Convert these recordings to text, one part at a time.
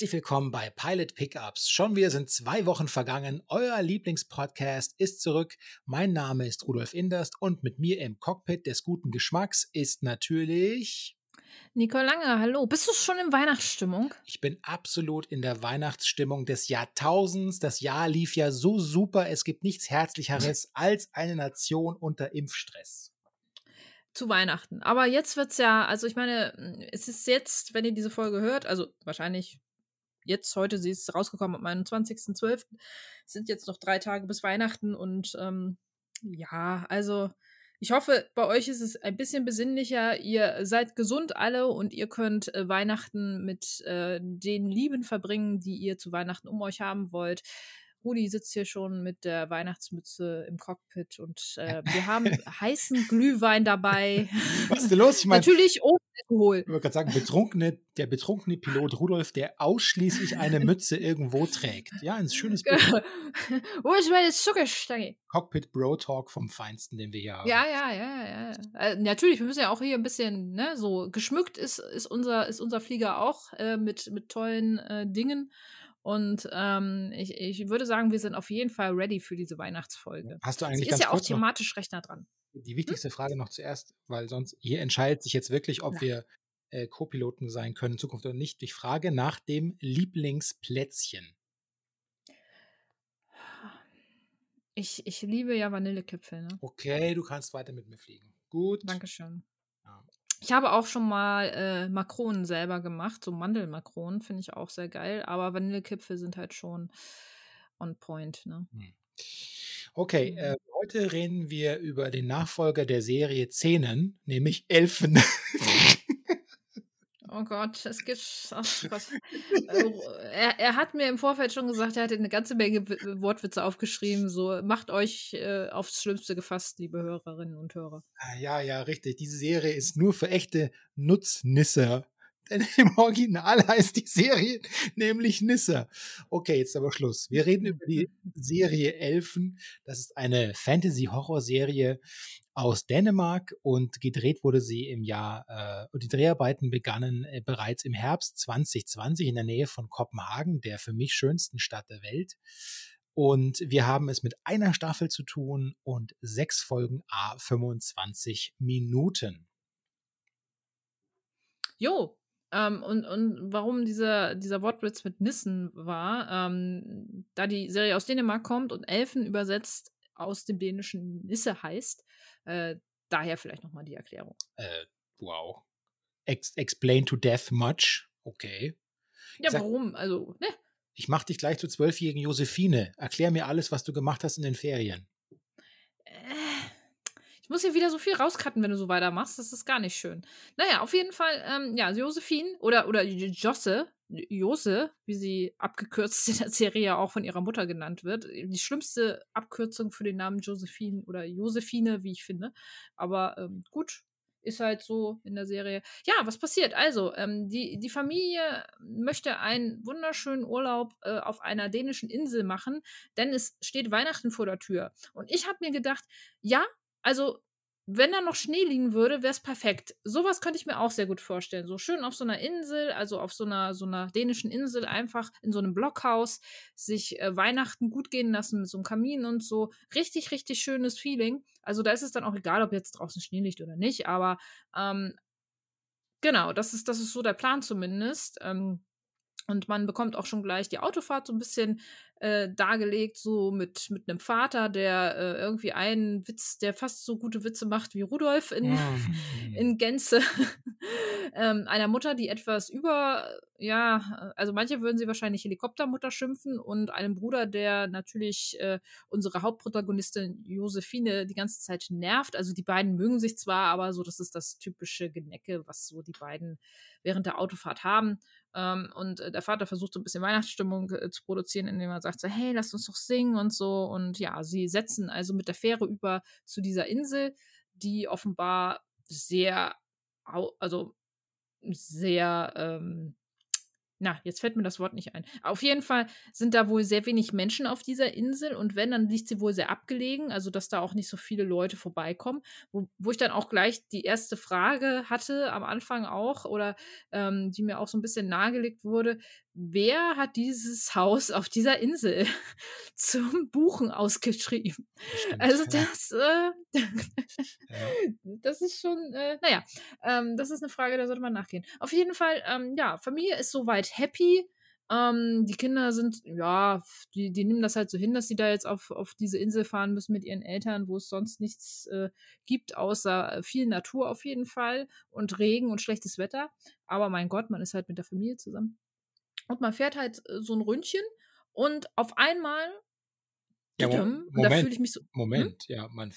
Herzlich willkommen bei Pilot Pickups. Schon wieder sind zwei Wochen vergangen. Euer Lieblingspodcast ist zurück. Mein Name ist Rudolf Inderst und mit mir im Cockpit des guten Geschmacks ist natürlich Nicole Lange, hallo. Bist du schon in Weihnachtsstimmung? Ich bin absolut in der Weihnachtsstimmung des Jahrtausends. Das Jahr lief ja so super. Es gibt nichts Herzlicheres als eine Nation unter Impfstress zu Weihnachten. Aber jetzt wird's ja, also ich meine, es ist jetzt, wenn ihr diese Folge hört, also wahrscheinlich jetzt heute, sie ist rausgekommen am 21.12. sind jetzt noch drei Tage bis Weihnachten und ähm, ja, also ich hoffe, bei euch ist es ein bisschen besinnlicher. Ihr seid gesund alle und ihr könnt äh, Weihnachten mit äh, den Lieben verbringen, die ihr zu Weihnachten um euch haben wollt. Rudi sitzt hier schon mit der Weihnachtsmütze im Cockpit und äh, wir haben heißen Glühwein dabei. Was ist denn los? Ich mein, Natürlich ohne Alkohol. Ich wollte gerade sagen, betrunkene, der betrunkene Pilot Rudolf, der ausschließlich eine Mütze irgendwo trägt. Ja, ein schönes Bild. Wo ist meine Zuckerstange? Cockpit Bro Talk vom Feinsten, den wir hier haben. Ja, ja, ja, ja. Äh, natürlich, wir müssen ja auch hier ein bisschen, ne, so geschmückt ist, ist, unser, ist unser Flieger auch äh, mit, mit tollen äh, Dingen. Und ähm, ich, ich würde sagen, wir sind auf jeden Fall ready für diese Weihnachtsfolge. Hast du eigentlich Sie ist ja auch thematisch recht nah dran. Die hm? wichtigste hm? Frage noch zuerst, weil sonst hier entscheidet sich jetzt wirklich, ob ja. wir äh, Co-Piloten sein können in Zukunft oder nicht. Ich frage nach dem Lieblingsplätzchen. Ich, ich liebe ja Vanillekipfel. Ne? Okay, du kannst weiter mit mir fliegen. Gut. Dankeschön. Ich habe auch schon mal äh, Makronen selber gemacht, so Mandelmakronen, finde ich auch sehr geil, aber Vanillekipfel sind halt schon on point. Ne? Hm. Okay, äh, heute reden wir über den Nachfolger der Serie Zähnen, nämlich Elfen. Oh Gott, es gibt. Ach, also, er, er, hat mir im Vorfeld schon gesagt, er hat eine ganze Menge Wortwitze aufgeschrieben. So, macht euch äh, aufs Schlimmste gefasst, liebe Hörerinnen und Hörer. Ah, ja, ja, richtig. Diese Serie ist nur für echte Nutznisser. Denn im Original heißt die Serie nämlich Nissa. Okay, jetzt aber Schluss. Wir reden über die Serie Elfen. Das ist eine Fantasy-Horror-Serie aus Dänemark und gedreht wurde sie im Jahr, äh, die Dreharbeiten begannen äh, bereits im Herbst 2020 in der Nähe von Kopenhagen, der für mich schönsten Stadt der Welt. Und wir haben es mit einer Staffel zu tun und sechs Folgen A 25 Minuten. Jo, ähm, und, und warum dieser, dieser Wortwitz mit Nissen war, ähm, da die Serie aus Dänemark kommt und Elfen übersetzt aus dem dänischen Nisse heißt, äh, daher vielleicht nochmal die Erklärung. Äh, wow. Ex explain to death much. Okay. Ja, sag, warum? Also, ne? Ich mach dich gleich zur zwölfjährigen Josephine. Erklär mir alles, was du gemacht hast in den Ferien. Ich muss hier wieder so viel rauscutten, wenn du so weitermachst. Das ist gar nicht schön. Naja, auf jeden Fall, ähm, ja, Josephine oder, oder Josse, Jose, wie sie abgekürzt in der Serie ja auch von ihrer Mutter genannt wird. Die schlimmste Abkürzung für den Namen Josephine oder Josephine, wie ich finde. Aber ähm, gut, ist halt so in der Serie. Ja, was passiert? Also, ähm, die, die Familie möchte einen wunderschönen Urlaub äh, auf einer dänischen Insel machen, denn es steht Weihnachten vor der Tür. Und ich habe mir gedacht, ja, also, wenn da noch Schnee liegen würde, wäre es perfekt. Sowas könnte ich mir auch sehr gut vorstellen. So schön auf so einer Insel, also auf so einer, so einer dänischen Insel, einfach in so einem Blockhaus, sich äh, Weihnachten gut gehen lassen mit so einem Kamin und so. Richtig, richtig schönes Feeling. Also da ist es dann auch egal, ob jetzt draußen Schnee liegt oder nicht, aber ähm, genau, das ist, das ist so der Plan zumindest. Ähm, und man bekommt auch schon gleich die Autofahrt so ein bisschen äh, dargelegt, so mit, mit einem Vater, der äh, irgendwie einen Witz, der fast so gute Witze macht wie Rudolf in, mhm. in Gänze. ähm, einer Mutter, die etwas über, ja, also manche würden sie wahrscheinlich Helikoptermutter schimpfen und einem Bruder, der natürlich äh, unsere Hauptprotagonistin Josephine die ganze Zeit nervt. Also die beiden mögen sich zwar, aber so, das ist das typische Genecke, was so die beiden während der Autofahrt haben. Ähm, und äh, der Vater versucht so ein bisschen Weihnachtsstimmung äh, zu produzieren, indem er sagt so, hey, lasst uns doch singen und so. Und ja, sie setzen also mit der Fähre über zu dieser Insel, die offenbar sehr, also sehr, ähm, na, jetzt fällt mir das Wort nicht ein. Auf jeden Fall sind da wohl sehr wenig Menschen auf dieser Insel und wenn, dann liegt sie wohl sehr abgelegen, also dass da auch nicht so viele Leute vorbeikommen. Wo, wo ich dann auch gleich die erste Frage hatte, am Anfang auch, oder ähm, die mir auch so ein bisschen nahegelegt wurde, wer hat dieses Haus auf dieser Insel zum Buchen ausgeschrieben? Stimmt, also das, ja. äh, das ist schon, äh, naja, ähm, das ist eine Frage, da sollte man nachgehen. Auf jeden Fall, ähm, ja, Familie ist soweit happy. Ähm, die Kinder sind, ja, die, die nehmen das halt so hin, dass sie da jetzt auf, auf diese Insel fahren müssen mit ihren Eltern, wo es sonst nichts äh, gibt, außer äh, viel Natur auf jeden Fall und Regen und schlechtes Wetter. Aber mein Gott, man ist halt mit der Familie zusammen. Und man fährt halt äh, so ein Ründchen und auf einmal. Ja, Moment, da fühle ich mich so. Hm? Moment, hm? ja, man.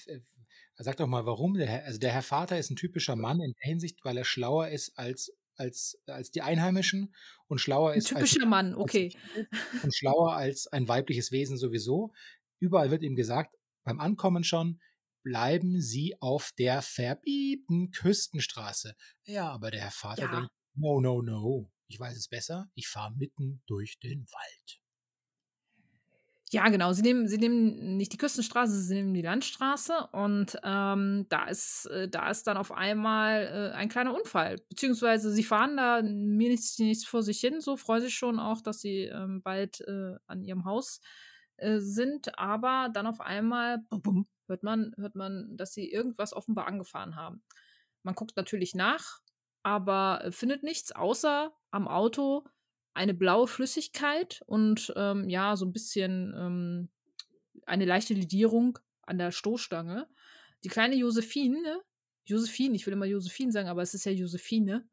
Sag doch mal, warum der Herr, also der Herr Vater ist ein typischer Mann in der Hinsicht, weil er schlauer ist als, als, als die Einheimischen und schlauer ist. Ein typischer als, Mann, okay. Als, und schlauer als ein weibliches Wesen sowieso. Überall wird ihm gesagt, beim Ankommen schon, bleiben Sie auf der verbiebten Küstenstraße. Ja, aber der Herr Vater ja. denkt, no, no, no ich weiß es besser, ich fahre mitten durch den Wald. Ja, genau. Sie nehmen, sie nehmen nicht die Küstenstraße, sie nehmen die Landstraße und ähm, da, ist, äh, da ist dann auf einmal äh, ein kleiner Unfall. Beziehungsweise sie fahren da mir nichts, nichts vor sich hin, so freuen sich schon auch, dass sie ähm, bald äh, an ihrem Haus äh, sind, aber dann auf einmal hört, man, hört man, dass sie irgendwas offenbar angefahren haben. Man guckt natürlich nach, aber äh, findet nichts außer am Auto eine blaue Flüssigkeit und ähm, ja, so ein bisschen ähm, eine leichte Lidierung an der Stoßstange. Die kleine Josephine, Josephine, ich will immer Josephine sagen, aber es ist ja Josephine,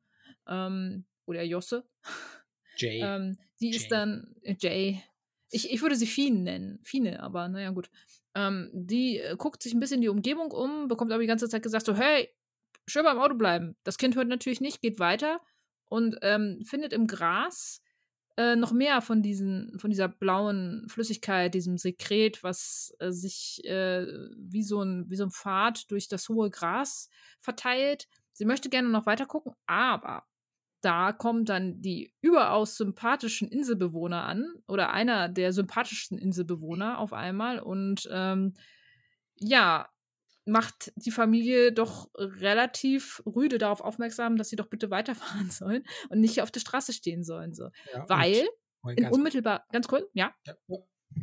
ähm, oder Josse. Jay. ähm, die Jay. ist dann, äh, Jay. Ich, ich würde sie Fien nennen, Fine, aber naja, gut. Ähm, die äh, guckt sich ein bisschen die Umgebung um, bekommt aber die ganze Zeit gesagt so, hey, schön beim Auto bleiben. Das Kind hört natürlich nicht, geht weiter und ähm, findet im Gras äh, noch mehr von, diesen, von dieser blauen Flüssigkeit, diesem Sekret, was äh, sich äh, wie, so ein, wie so ein Pfad durch das hohe Gras verteilt. Sie möchte gerne noch weiter gucken, aber da kommen dann die überaus sympathischen Inselbewohner an oder einer der sympathischsten Inselbewohner auf einmal und ähm, ja, macht die Familie doch relativ rüde darauf aufmerksam, dass sie doch bitte weiterfahren sollen und nicht auf der Straße stehen sollen. So. Ja, Weil in unmittelbar, ganz kurz, ja? Ja,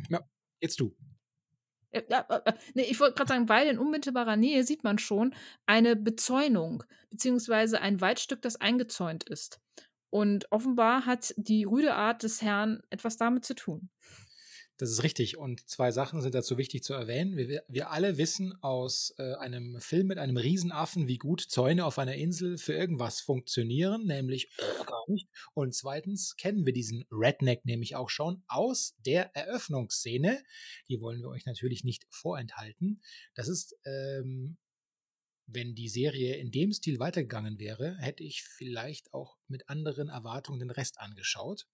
ja. jetzt du. Ja, äh, äh, nee, ich wollte gerade sagen, weil in unmittelbarer Nähe sieht man schon eine Bezäunung, beziehungsweise ein Waldstück, das eingezäunt ist. Und offenbar hat die rüde Art des Herrn etwas damit zu tun. Das ist richtig. Und zwei Sachen sind dazu wichtig zu erwähnen. Wir, wir alle wissen aus äh, einem Film mit einem Riesenaffen, wie gut Zäune auf einer Insel für irgendwas funktionieren, nämlich gar nicht. Und zweitens kennen wir diesen Redneck nämlich auch schon aus der Eröffnungsszene. Die wollen wir euch natürlich nicht vorenthalten. Das ist ähm, wenn die Serie in dem Stil weitergegangen wäre, hätte ich vielleicht auch mit anderen Erwartungen den Rest angeschaut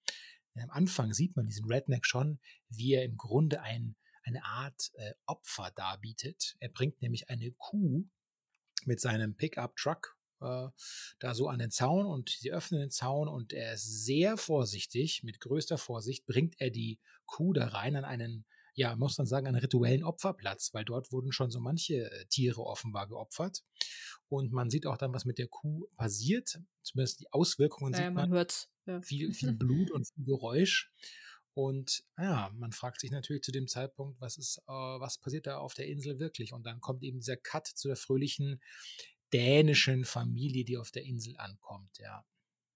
am Anfang sieht man diesen Redneck schon, wie er im Grunde ein, eine Art äh, Opfer darbietet. Er bringt nämlich eine Kuh mit seinem Pickup-Truck äh, da so an den Zaun und sie öffnen den Zaun und er ist sehr vorsichtig, mit größter Vorsicht bringt er die Kuh da rein an einen ja, muss man sagen, einen rituellen Opferplatz, weil dort wurden schon so manche äh, Tiere offenbar geopfert. Und man sieht auch dann, was mit der Kuh passiert. Zumindest die Auswirkungen ja, sieht man. man hört ja. viel, viel Blut und viel Geräusch. Und ja, man fragt sich natürlich zu dem Zeitpunkt, was ist, äh, was passiert da auf der Insel wirklich? Und dann kommt eben dieser Cut zu der fröhlichen dänischen Familie, die auf der Insel ankommt, ja.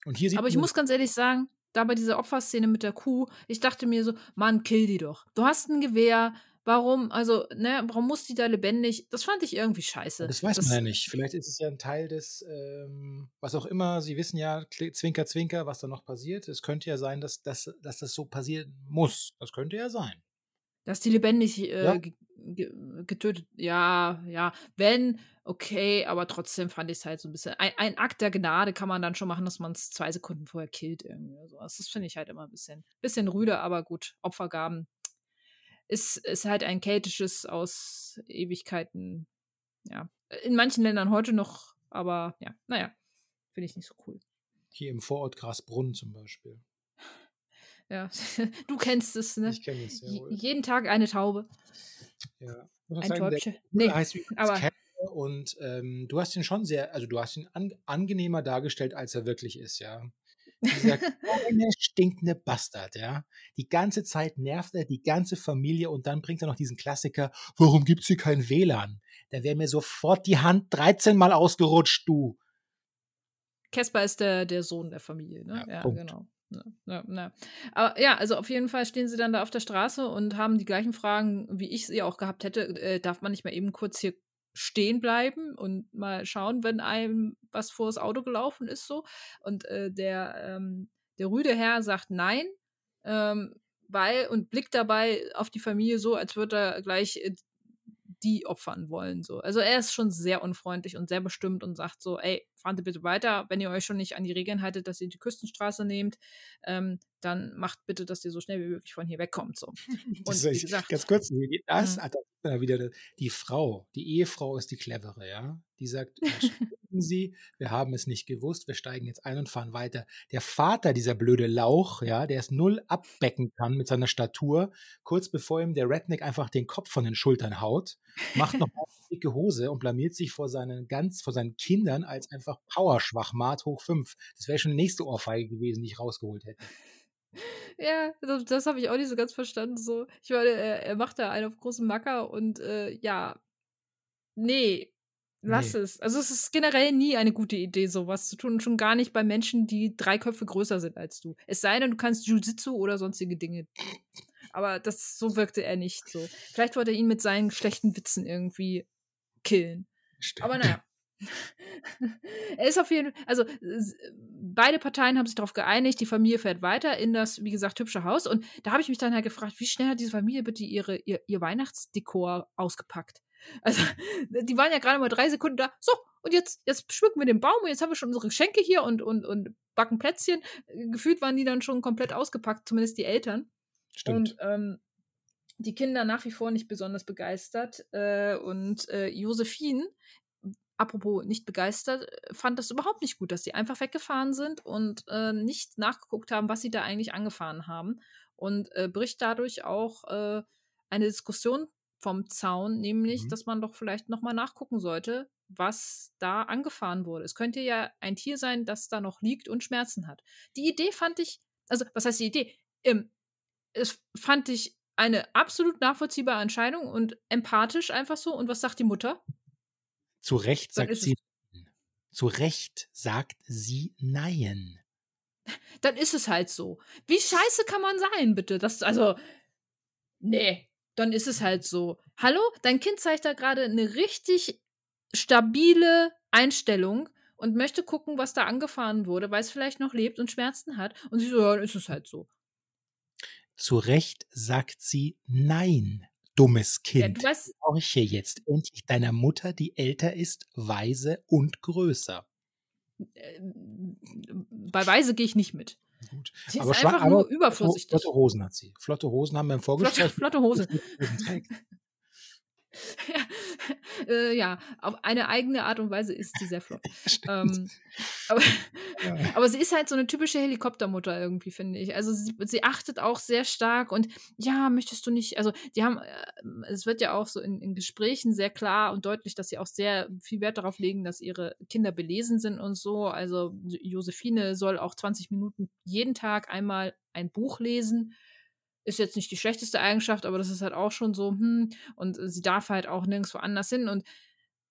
Und hier sieht Aber ich muss ganz ehrlich sagen, da bei dieser Opferszene mit der Kuh, ich dachte mir so, Mann, kill die doch. Du hast ein Gewehr, warum, also, ne, warum muss die da lebendig? Das fand ich irgendwie scheiße. Das weiß das, man ja nicht. Vielleicht ist es ja ein Teil des, ähm, was auch immer, Sie wissen ja, Zwinker, Zwinker, was da noch passiert. Es könnte ja sein, dass, dass, dass das so passieren muss. Das könnte ja sein. Dass die lebendig äh, ja. getötet, ja, ja, wenn, okay, aber trotzdem fand ich es halt so ein bisschen. Ein, ein, Akt der Gnade kann man dann schon machen, dass man es zwei Sekunden vorher killt irgendwie. Sowas. Das finde ich halt immer ein bisschen, bisschen rüde, aber gut, Opfergaben ist, ist halt ein keltisches aus Ewigkeiten. Ja, in manchen Ländern heute noch, aber ja, naja, finde ich nicht so cool. Hier im Vorort Grasbrunn zum Beispiel. Ja, du kennst es, ne? Ich kenne es, J- jawohl. Jeden Tag eine Taube, Ja. Muss ein sagen, Täubchen. Nee, heißt aber Casper und ähm, du hast ihn schon sehr, also du hast ihn an, angenehmer dargestellt, als er wirklich ist, ja. Dieser kleine, stinkende Bastard, ja. Die ganze Zeit nervt er die ganze Familie und dann bringt er noch diesen Klassiker, warum gibt's hier kein WLAN? Da wäre mir sofort die Hand 13 Mal ausgerutscht, du. Casper ist der, der Sohn der Familie, ne? Ja, Ja, Punkt. genau. Ja, ja, ja. Aber ja, also auf jeden Fall stehen sie dann da auf der Straße und haben die gleichen Fragen, wie ich sie auch gehabt hätte. Äh, darf man nicht mal eben kurz hier stehen bleiben und mal schauen, wenn einem was vor das Auto gelaufen ist, so. Und äh, der, ähm, der rüde Herr sagt nein, ähm, weil und blickt dabei auf die Familie so, als würde er gleich äh, die opfern wollen. So. Also er ist schon sehr unfreundlich und sehr bestimmt und sagt so, ey, Sie bitte weiter, wenn ihr euch schon nicht an die Regeln haltet, dass ihr die Küstenstraße nehmt, ähm, dann macht bitte, dass ihr so schnell wie möglich von hier wegkommt. So. Und wie gesagt, ganz kurz, wie das Mhm. hat er wieder die Frau, die Ehefrau ist die clevere, ja. Die sagt, entschuldigen Sie, wir haben es nicht gewusst, wir steigen jetzt ein und fahren weiter. Der Vater, dieser blöde Lauch, ja, der es null abbecken kann mit seiner Statur, kurz bevor ihm der Redneck einfach den Kopf von den Schultern haut, macht noch eine dicke Hose und blamiert sich vor seinen ganz, vor seinen Kindern als einfach Powerschwachmat hoch fünf. Das wäre schon die nächste Ohrfeige gewesen, die ich rausgeholt hätte. ja, das, das habe ich auch nicht so ganz verstanden. So. Ich meine, er, er macht da einen auf großen Macker und äh, ja, nee, lass Nee. es. Also es ist generell nie eine gute Idee, sowas zu tun. Und schon gar nicht bei Menschen, die drei Köpfe größer sind als du. Es sei denn, du kannst Jiu-Jitsu oder sonstige Dinge. Aber das, so wirkte er nicht so. Vielleicht wollte er ihn mit seinen schlechten Witzen irgendwie killen. Stimmt. Aber naja. Er ist auf jeden Fall, also beide Parteien haben sich darauf geeinigt, die Familie fährt weiter in das, wie gesagt, hübsche Haus. Und da habe ich mich dann halt gefragt, wie schnell hat diese Familie bitte ihre, ihr, ihr Weihnachtsdekor ausgepackt? Also, die waren ja gerade mal drei Sekunden da. So, und jetzt, jetzt schmücken wir den Baum und jetzt haben wir schon unsere Geschenke hier und, und, und backen Plätzchen. Gefühlt waren die dann schon komplett ausgepackt, zumindest die Eltern. Stimmt. Und ähm, die Kinder nach wie vor nicht besonders begeistert. Äh, und äh, Josephine, apropos nicht begeistert, äh, fand das überhaupt nicht gut, dass sie einfach weggefahren sind und äh, nicht nachgeguckt haben, was sie da eigentlich angefahren haben. Und äh, bricht dadurch auch äh, eine Diskussion vom Zaun, nämlich, Mhm. dass man doch vielleicht nochmal nachgucken sollte, was da angefahren wurde. Es könnte ja ein Tier sein, das da noch liegt und Schmerzen hat. Die Idee fand ich, also was heißt die Idee? Ähm, es fand ich eine absolut nachvollziehbare Entscheidung und empathisch einfach so. Und was sagt die Mutter? Zu Recht sagt sie nein. Zu Recht sagt sie nein. Dann ist es halt so. Wie scheiße kann man sein, bitte? Das, also, nee, dann ist es halt so. Hallo, dein Kind zeigt da gerade eine richtig stabile Einstellung und möchte gucken, was da angefahren wurde, weil es vielleicht noch lebt und Schmerzen hat. Und sie so, ja, dann ist es halt so. Zu Recht sagt sie nein, dummes Ja, Kind. du weißt, Horche jetzt endlich deiner Mutter, die älter ist, weise und größer. äh, bei Weise gehe ich nicht mit. Gut. Sie ist Aber schwa- einfach nur Flotte, übervorsichtig. flotte Hosen hat sie. Flotte Hosen haben wir im Flotte, Vorgespräch. flotte Hose. Ja, äh, ja, auf eine eigene Art und Weise ist sie sehr flott. Ähm, aber, Ja. aber sie ist halt so eine typische Helikoptermutter irgendwie, finde ich. Also sie, sie achtet auch sehr stark und ja, möchtest du nicht, also die haben, äh, es wird ja auch so in, in Gesprächen sehr klar und deutlich, dass sie auch sehr viel Wert darauf legen, dass ihre Kinder belesen sind und so. Also Josephine soll auch 20 Minuten jeden Tag einmal ein Buch lesen. Ist jetzt nicht die schlechteste Eigenschaft, aber das ist halt auch schon so, hm, und sie darf halt auch nirgendwo anders hin. Und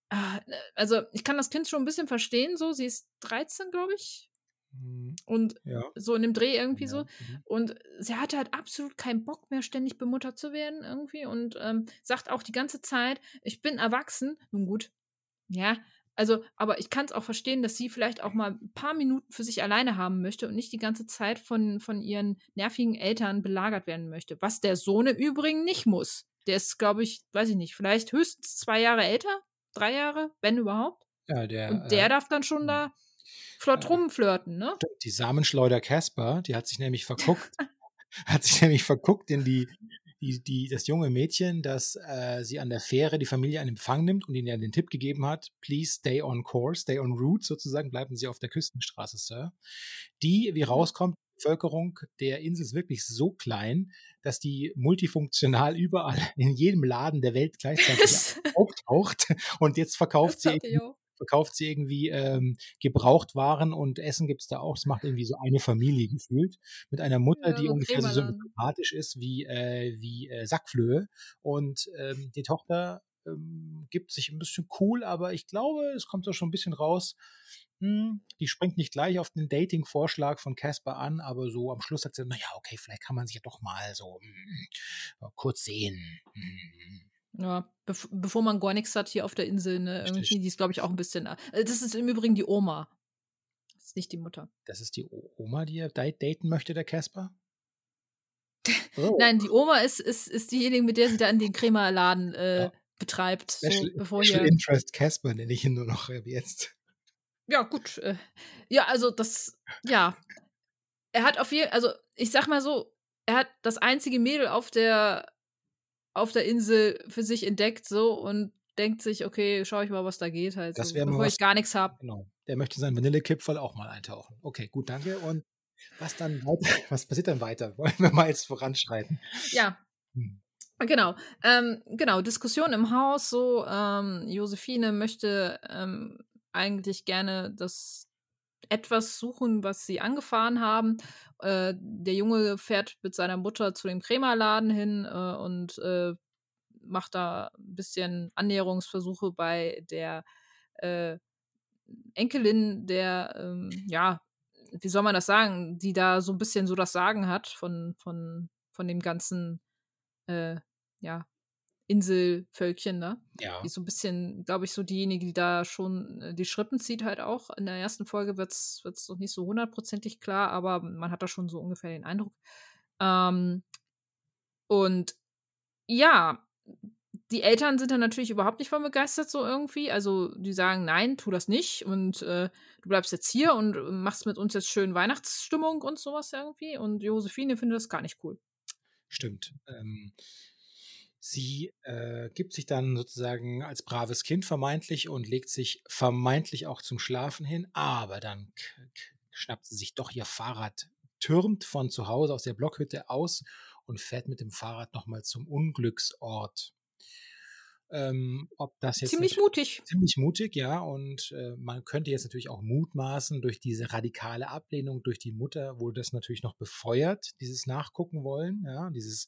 ah, also ich kann das Kind schon ein bisschen verstehen, so. Sie ist 13, glaube ich. Mhm. Und Ja. so in dem Dreh irgendwie ja. so. Mhm. Und sie hatte halt absolut keinen Bock mehr, ständig bemuttert zu werden irgendwie. Und ähm, sagt auch die ganze Zeit, ich bin erwachsen. Nun gut, ja. Also, aber ich kann es auch verstehen, dass sie vielleicht auch mal ein paar Minuten für sich alleine haben möchte und nicht die ganze Zeit von, von ihren nervigen Eltern belagert werden möchte. Was der Sohn im Übrigen nicht muss. Der ist, glaube ich, weiß ich nicht, vielleicht höchstens zwei Jahre älter, drei Jahre, wenn überhaupt. Ja, der, Und der äh, darf dann schon da flott äh, rumflirten, ne? Die Samenschleuder Casper, die hat sich nämlich verguckt, hat sich nämlich verguckt in die, die, die, das junge Mädchen, das äh, sie an der Fähre die Familie in Empfang nimmt und ihnen ja den Tipp gegeben hat, please stay on course, stay on route sozusagen, bleiben Sie auf der Küstenstraße, Sir. Die, wie rauskommt, Bevölkerung der Insel ist wirklich so klein, dass die multifunktional überall in jedem Laden der Welt gleichzeitig auftaucht. Und jetzt verkauft sie verkauft sie irgendwie ähm, Gebrauchtwaren und Essen gibt es da auch. Das macht irgendwie so eine Familie gefühlt. Mit einer Mutter, ja, die ungefähr so sympathisch ist wie, äh, wie äh, Sackflöhe. Und ähm, die Tochter ähm, gibt sich ein bisschen cool, aber ich glaube, es kommt doch schon ein bisschen raus. Hm, die springt nicht gleich auf den Dating-Vorschlag von Casper an, aber so am Schluss sagt sie, naja, okay, vielleicht kann man sich ja doch mal so mm, kurz sehen. Mm. Ja, bev bevor man gar nichts hat hier auf der Insel, ne? Irgendwie, die ist, glaube ich, auch ein bisschen. Äh, das ist im Übrigen die Oma. Das ist nicht die Mutter. Das ist die Oma, die er daten möchte, der Casper? Oh. Nein, die Oma ist, ist, ist diejenige, mit der sie da in den Crema-Laden äh, ja. betreibt. Special, so, bevor Special hier... Interest Casper nenne ich ihn nur noch jetzt. Ja, gut. Äh, ja, also das, ja. Er hat auf jeden also ich sag mal so, er hat das einzige Mädel auf der auf der Insel für sich entdeckt so und denkt sich, okay, schau ich mal, was da geht halt, das so, bevor was, ich gar nichts habe. Genau. Der möchte seinen Vanillekipferl auch mal eintauchen. Okay, gut, danke. Und was dann weiter, was passiert dann weiter? Wollen wir mal jetzt voranschreiten? Ja. Hm. Genau, ähm, genau, Diskussion im Haus, so, ähm, Josephine möchte ähm, eigentlich gerne das etwas suchen, was sie angefahren haben. Äh, der Junge fährt mit seiner Mutter zu dem Krämerladen hin äh, und äh, macht da ein bisschen Annäherungsversuche bei der äh, Enkelin, der, ähm, ja, wie soll man das sagen, die da so ein bisschen so das Sagen hat von, von, von dem ganzen, äh, ja, Inselvölkchen da. Ja. Die ist so ein bisschen, glaube ich, so diejenige, die da schon äh, die Schrippen zieht halt auch. In der ersten Folge wird es noch nicht so hundertprozentig klar, aber man hat da schon so ungefähr den Eindruck. Ähm, und ja, die Eltern sind dann natürlich überhaupt nicht von begeistert, so irgendwie. Also, die sagen, nein, tu das nicht und äh, du bleibst jetzt hier und machst mit uns jetzt schön Weihnachtsstimmung und sowas irgendwie. Und Josephine findet das gar nicht cool. Stimmt. Ähm, Sie äh, gibt sich dann sozusagen als braves Kind vermeintlich und legt sich vermeintlich auch zum Schlafen hin, aber dann schnappt sie sich doch ihr Fahrrad, türmt von zu Hause aus der Blockhütte aus und fährt mit dem Fahrrad nochmal zum Unglücksort. Ähm, ob das jetzt ziemlich mutig. Ziemlich mutig, ja. Und äh, man könnte jetzt natürlich auch mutmaßen, durch diese radikale Ablehnung durch die Mutter wurde das natürlich noch befeuert, dieses Nachgucken wollen, ja, dieses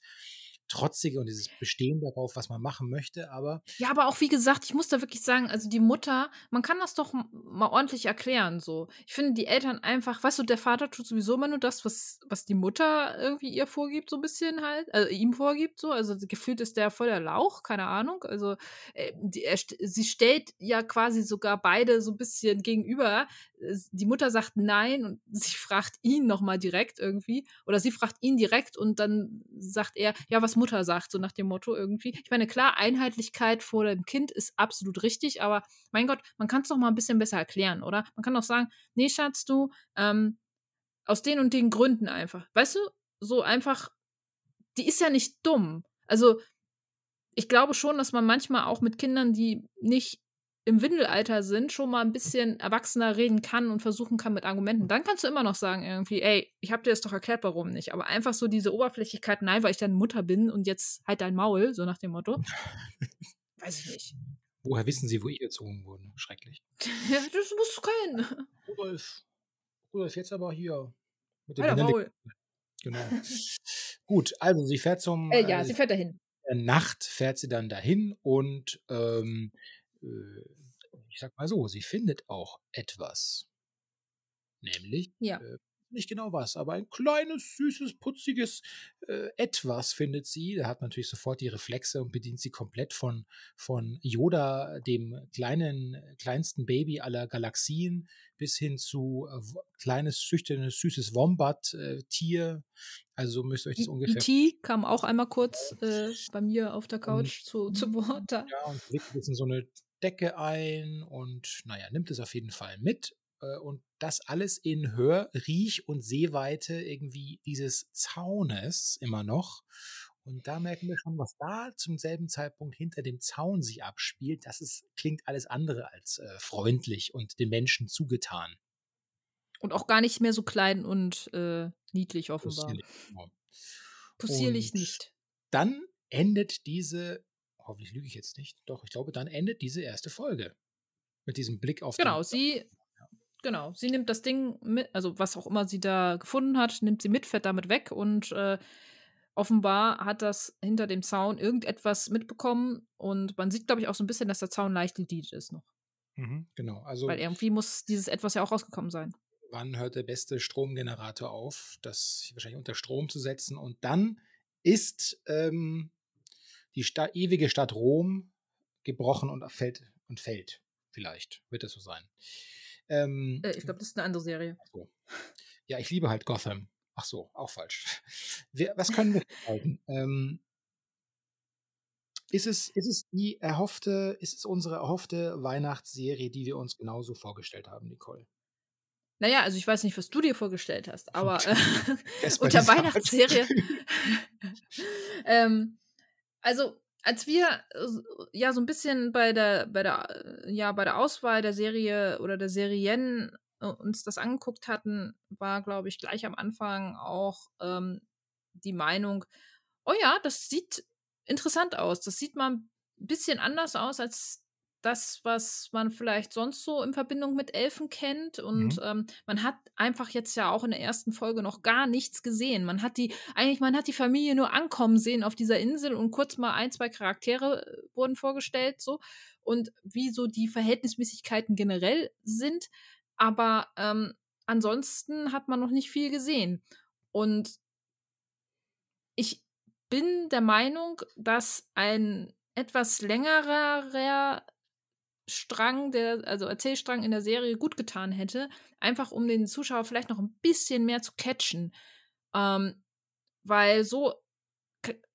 Trotzige und dieses Bestehen darauf, was man machen möchte, aber. Ja, aber auch wie gesagt, ich muss da wirklich sagen, also die Mutter, man kann das doch mal ordentlich erklären, so. Ich finde, die Eltern einfach, weißt du, der Vater tut sowieso immer nur das, was, was die Mutter irgendwie ihr vorgibt, so ein bisschen halt, also ihm vorgibt, so. Also gefühlt ist der voll der Lauch, keine Ahnung. Also, äh, die, er, sie stellt ja quasi sogar beide so ein bisschen gegenüber. Die Mutter sagt nein und sie fragt ihn nochmal direkt irgendwie, oder sie fragt ihn direkt und dann sagt er, ja, was Mutter sagt, so nach dem Motto irgendwie. Ich meine, klar, Einheitlichkeit vor dem Kind ist absolut richtig, aber mein Gott, man kann es doch mal ein bisschen besser erklären, oder? Man kann doch sagen, nee, Schatz, du, ähm, aus den und den Gründen einfach. Weißt du, so einfach, die ist ja nicht dumm. Also, ich glaube schon, dass man manchmal auch mit Kindern, die nicht im Windelalter sind, schon mal ein bisschen erwachsener reden kann und versuchen kann mit Argumenten, dann kannst du immer noch sagen irgendwie, ey, ich habe dir das doch erklärt, warum nicht. Aber einfach so diese Oberflächlichkeit, nein, weil ich deine Mutter bin und jetzt halt dein Maul, so nach dem Motto. Weiß ich nicht. Woher wissen Sie, wo ich erzogen wurde? Schrecklich. ja, das muss du können. Rudolf. Rudolf, jetzt aber hier. Mit dem Maul. Genau. Gut, also sie fährt zum. Äh, ja, äh, sie fährt dahin. Nacht fährt sie dann dahin und ähm, äh, ich sag mal so, sie findet auch etwas. Nämlich, ja. äh, nicht genau was, aber ein kleines, süßes, putziges äh, Etwas findet sie. Da hat man natürlich sofort die Reflexe und bedient sie komplett von, von Yoda, dem kleinen, kleinsten Baby aller Galaxien, bis hin zu äh, kleines, schüchternes, süßes Wombat-Tier. also so müsst ihr euch das ungefähr. E.T. kam auch einmal kurz äh, bei mir auf der Couch und, zu, zu Wort. Ja, und legt es in so eine Decke ein und naja, nimmt es auf jeden Fall mit. Äh, und das alles in Hör-, Riech- und Sehweite irgendwie dieses Zaunes immer noch. Und da merken wir schon, was da zum selben Zeitpunkt hinter dem Zaun sich abspielt. Das ist, klingt alles andere als äh, freundlich und den Menschen zugetan. Und auch gar nicht mehr so klein und äh, niedlich offenbar. Possierlich, genau. Possierlich nicht. Dann endet diese, hoffentlich lüge ich jetzt nicht, doch, ich glaube, dann endet diese erste Folge. Mit diesem Blick auf Genau, sie, genau, sie nimmt das Ding mit, also was auch immer sie da gefunden hat, nimmt sie mit, fährt damit weg und äh, offenbar hat das hinter dem Zaun irgendetwas mitbekommen und man sieht, glaube ich, auch so ein bisschen, dass der Zaun leicht lediert ist noch. Mhm, genau, also. Weil irgendwie muss dieses etwas ja auch rausgekommen sein. Wann hört der beste Stromgenerator auf, das wahrscheinlich unter Strom zu setzen und dann ist ähm, die Sta ewige Stadt Rom gebrochen und fällt und fällt. Vielleicht wird es so sein. Ähm, äh, ich glaube, das ist eine andere Serie. So. Ja, ich liebe halt Gotham. Ach so, auch falsch. Wir, was können wir halten? Ähm, ist es, ist es die erhoffte, ist es unsere erhoffte Weihnachtsserie, die wir uns genauso vorgestellt haben, Nicole? Naja, also ich weiß nicht, was du dir vorgestellt hast, aber äh, unter Weihnachtsserie. ähm, also, als wir ja so ein bisschen bei der, bei der, äh, ja, bei der Auswahl der Serie oder der Serien äh, uns das angeguckt hatten, war, glaube ich, gleich am Anfang auch ähm, die Meinung, oh ja, das sieht interessant aus. Das sieht mal ein bisschen anders aus als das, was man vielleicht sonst so in Verbindung mit Elfen kennt. Und mhm. ähm, man hat einfach jetzt ja auch in der ersten Folge noch gar nichts gesehen. Man hat die, eigentlich, man hat die Familie nur ankommen sehen auf dieser Insel und kurz mal ein, zwei Charaktere äh, wurden vorgestellt, so. Und wie so die Verhältnismäßigkeiten generell sind. Aber ähm, ansonsten hat man noch nicht viel gesehen. Und ich bin der Meinung, dass ein etwas längerer Strang, der, also Erzählstrang in der Serie gut getan hätte, einfach um den Zuschauer vielleicht noch ein bisschen mehr zu catchen. Ähm, weil so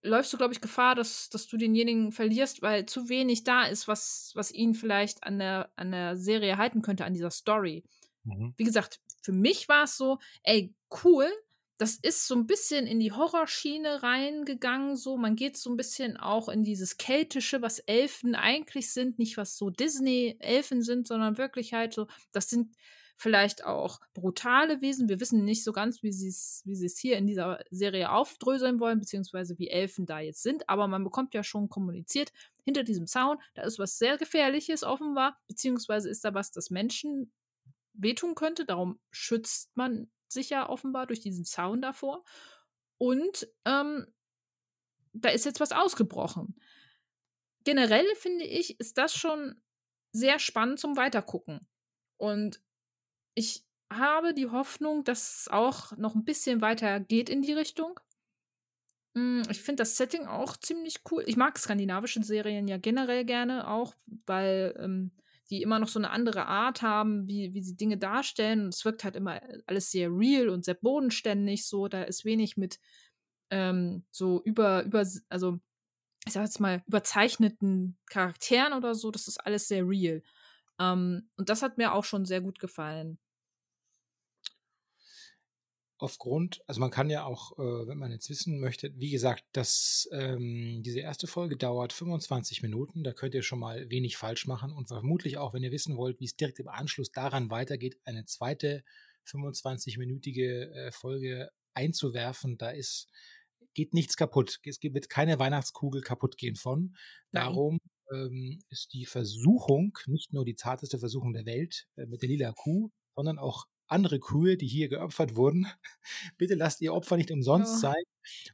läufst du, glaube ich, Gefahr, dass, dass du denjenigen verlierst, weil zu wenig da ist, was, was ihn vielleicht an der, an der Serie halten könnte, an dieser Story. Mhm. Wie gesagt, für mich war es so, ey, cool, das ist so ein bisschen in die Horrorschiene reingegangen, so. Man geht so ein bisschen auch in dieses Keltische, was Elfen eigentlich sind, nicht was so Disney-Elfen sind, sondern wirklich halt so, das sind vielleicht auch brutale Wesen. Wir wissen nicht so ganz, wie sie es wie hier in dieser Serie aufdröseln wollen, beziehungsweise wie Elfen da jetzt sind, aber man bekommt ja schon kommuniziert, hinter diesem Zaun, da ist was sehr Gefährliches offenbar, beziehungsweise ist da was, das Menschen wehtun könnte, darum schützt man sich ja offenbar durch diesen Zaun davor. Und ähm, da ist jetzt was ausgebrochen. Generell finde ich, ist das schon sehr spannend zum Weitergucken. Und ich habe die Hoffnung, dass es auch noch ein bisschen weiter geht in die Richtung. Hm, ich finde das Setting auch ziemlich cool. Ich mag skandinavische Serien ja generell gerne auch, weil ähm, die immer noch so eine andere Art haben, wie, wie sie Dinge darstellen. Und es wirkt halt immer alles sehr real und sehr bodenständig. So, da ist wenig mit ähm, so über, über, also ich sag jetzt mal, überzeichneten Charakteren oder so. Das ist alles sehr real. Ähm, und das hat mir auch schon sehr gut gefallen aufgrund, also man kann ja auch, äh, wenn man jetzt wissen möchte, wie gesagt, dass ähm, diese erste Folge dauert 25 Minuten, da könnt ihr schon mal wenig falsch machen und vermutlich auch, wenn ihr wissen wollt, wie es direkt im Anschluss daran weitergeht, eine zweite 25-minütige äh, Folge einzuwerfen, da ist, geht nichts kaputt. Es wird keine Weihnachtskugel kaputt gehen von. Darum ähm, ist die Versuchung, nicht nur die zarteste Versuchung der Welt äh, mit der lila Kuh, sondern auch andere Kühe, die hier geopfert wurden. Bitte lasst ihr Opfer nicht umsonst ja. sein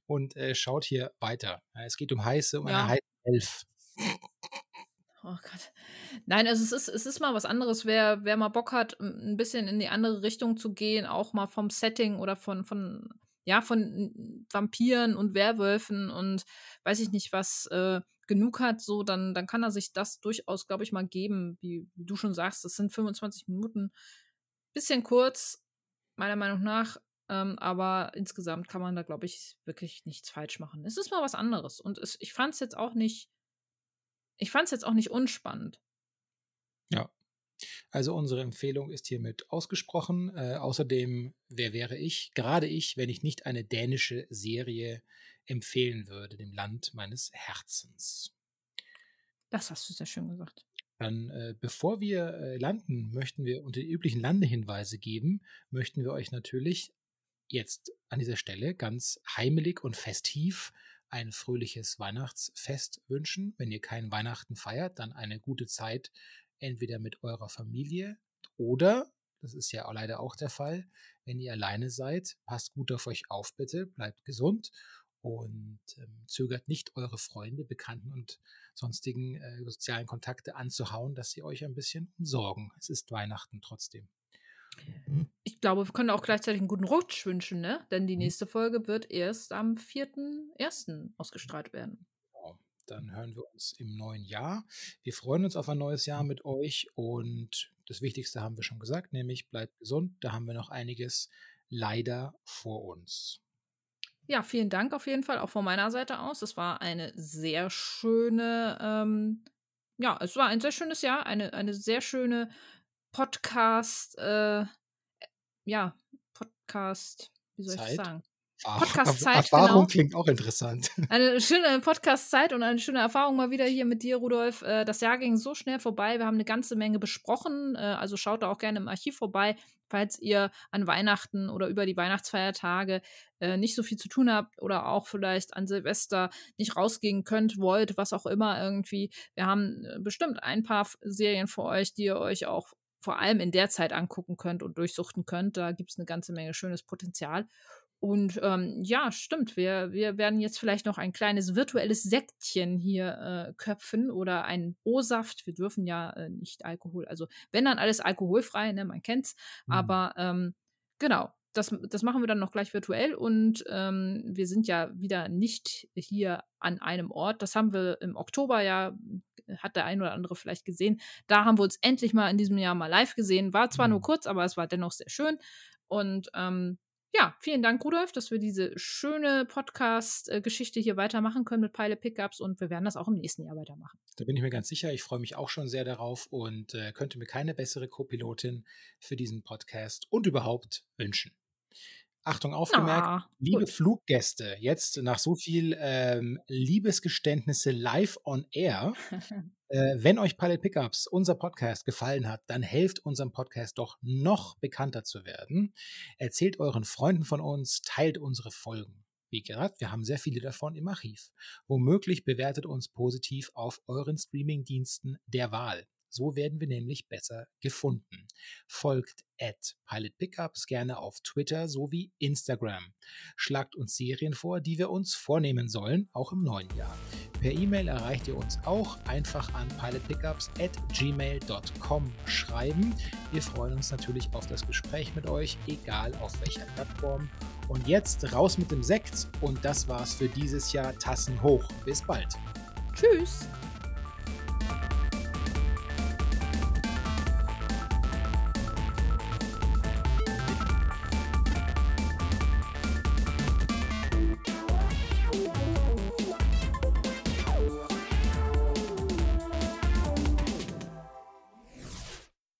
und äh, schaut hier weiter. Es geht um heiße, um ja. eine heiße Elf. Oh Gott. Nein, also es ist, es ist mal was anderes. Wer, wer mal Bock hat, ein bisschen in die andere Richtung zu gehen, auch mal vom Setting oder von, von, ja, von Vampiren und Werwölfen und weiß ich nicht was, äh, genug hat, so, dann, dann kann er sich das durchaus, glaube ich, mal geben, wie, wie du schon sagst. Das sind 25 Minuten Bisschen kurz, meiner Meinung nach, ähm, aber insgesamt kann man da, glaube ich, wirklich nichts falsch machen. Es ist mal was anderes und es, ich fand es jetzt auch nicht, ich fand es jetzt auch nicht unspannend. Ja. Also unsere Empfehlung ist hiermit ausgesprochen. Äh, außerdem, wer wäre ich? Gerade ich, wenn ich nicht eine dänische Serie empfehlen würde, dem Land meines Herzens. Das hast du sehr schön gesagt. Dann, äh, bevor wir äh, landen, möchten wir unter die üblichen Landehinweise geben, möchten wir euch natürlich jetzt an dieser Stelle ganz heimelig und festiv ein fröhliches Weihnachtsfest wünschen. Wenn ihr kein Weihnachten feiert, dann eine gute Zeit entweder mit eurer Familie oder, das ist ja leider auch der Fall, wenn ihr alleine seid, passt gut auf euch auf bitte, bleibt gesund und ähm, zögert nicht eure Freunde, Bekannten und sonstigen äh, sozialen Kontakte anzuhauen, dass sie euch ein bisschen umsorgen. Es ist Weihnachten trotzdem. Ich glaube, wir können auch gleichzeitig einen guten Rutsch wünschen, ne? Denn die mhm. nächste Folge wird erst am 4.1. ausgestrahlt werden. Genau. Dann hören wir uns im neuen Jahr. Wir freuen uns auf ein neues Jahr mit euch und das Wichtigste haben wir schon gesagt, nämlich bleibt gesund. Da haben wir noch einiges leider vor uns. Ja, vielen Dank auf jeden Fall auch von meiner Seite aus. Es war eine sehr schöne, ähm, ja, es war ein sehr schönes Jahr, eine, eine sehr schöne Podcast, äh, ja, Podcast, wie soll Zeit? ich sagen? Podcast-Zeit. Erfahrung genau. klingt auch interessant. Eine schöne Podcast-Zeit und eine schöne Erfahrung mal wieder hier mit dir, Rudolf. Äh, das Jahr ging so schnell vorbei. Wir haben eine ganze Menge besprochen. Äh, also schaut da auch gerne im Archiv vorbei, falls ihr an Weihnachten oder über die Weihnachtsfeiertage äh, nicht so viel zu tun habt oder auch vielleicht an Silvester nicht rausgehen könnt, wollt, was auch immer irgendwie. Wir haben bestimmt ein paar Serien für euch, die ihr euch auch vor allem in der Zeit angucken könnt und durchsuchten könnt. Da gibt es eine ganze Menge schönes Potenzial. Und ähm, ja, stimmt, wir, wir werden jetzt vielleicht noch ein kleines virtuelles Sektchen hier äh, köpfen oder ein O-Saft. Wir dürfen ja äh, nicht Alkohol, also wenn dann alles alkoholfrei, ne, man kennt's. Mhm. Aber ähm, genau, das, das machen wir dann noch gleich virtuell und ähm, wir sind ja wieder nicht hier an einem Ort. Das haben wir im Oktober ja, hat der ein oder andere vielleicht gesehen. Da haben wir uns endlich mal in diesem Jahr mal live gesehen. War zwar mhm. nur kurz, aber es war dennoch sehr schön. Und ähm, ja, vielen Dank, Rudolf, dass wir diese schöne Podcast-Geschichte hier weitermachen können mit Pile Pickups und wir werden das auch im nächsten Jahr weitermachen. Da bin ich mir ganz sicher. Ich freue mich auch schon sehr darauf und äh, könnte mir keine bessere Co-Pilotin für diesen Podcast und überhaupt wünschen. Achtung, aufgemerkt, ah, liebe gut. Fluggäste, jetzt nach so viel ähm, Liebesgeständnisse live on air, äh, wenn euch Pilot Pickups, unser Podcast, gefallen hat, dann helft unserem Podcast doch noch bekannter zu werden. Erzählt euren Freunden von uns, teilt unsere Folgen. Wie gesagt, wir haben sehr viele davon im Archiv. Womöglich bewertet uns positiv auf euren Streamingdiensten der Wahl. So werden wir nämlich besser gefunden. Folgt at Pilot Pickups gerne auf Twitter sowie Instagram. Schlagt uns Serien vor, die wir uns vornehmen sollen, auch im neuen Jahr. Per E-Mail erreicht ihr uns auch einfach an pilotpickups at gmail.com schreiben. Wir freuen uns natürlich auf das Gespräch mit euch, egal auf welcher Plattform. Und jetzt raus mit dem Sekt und das war's für dieses Jahr. Tassen hoch. Bis bald. Tschüss.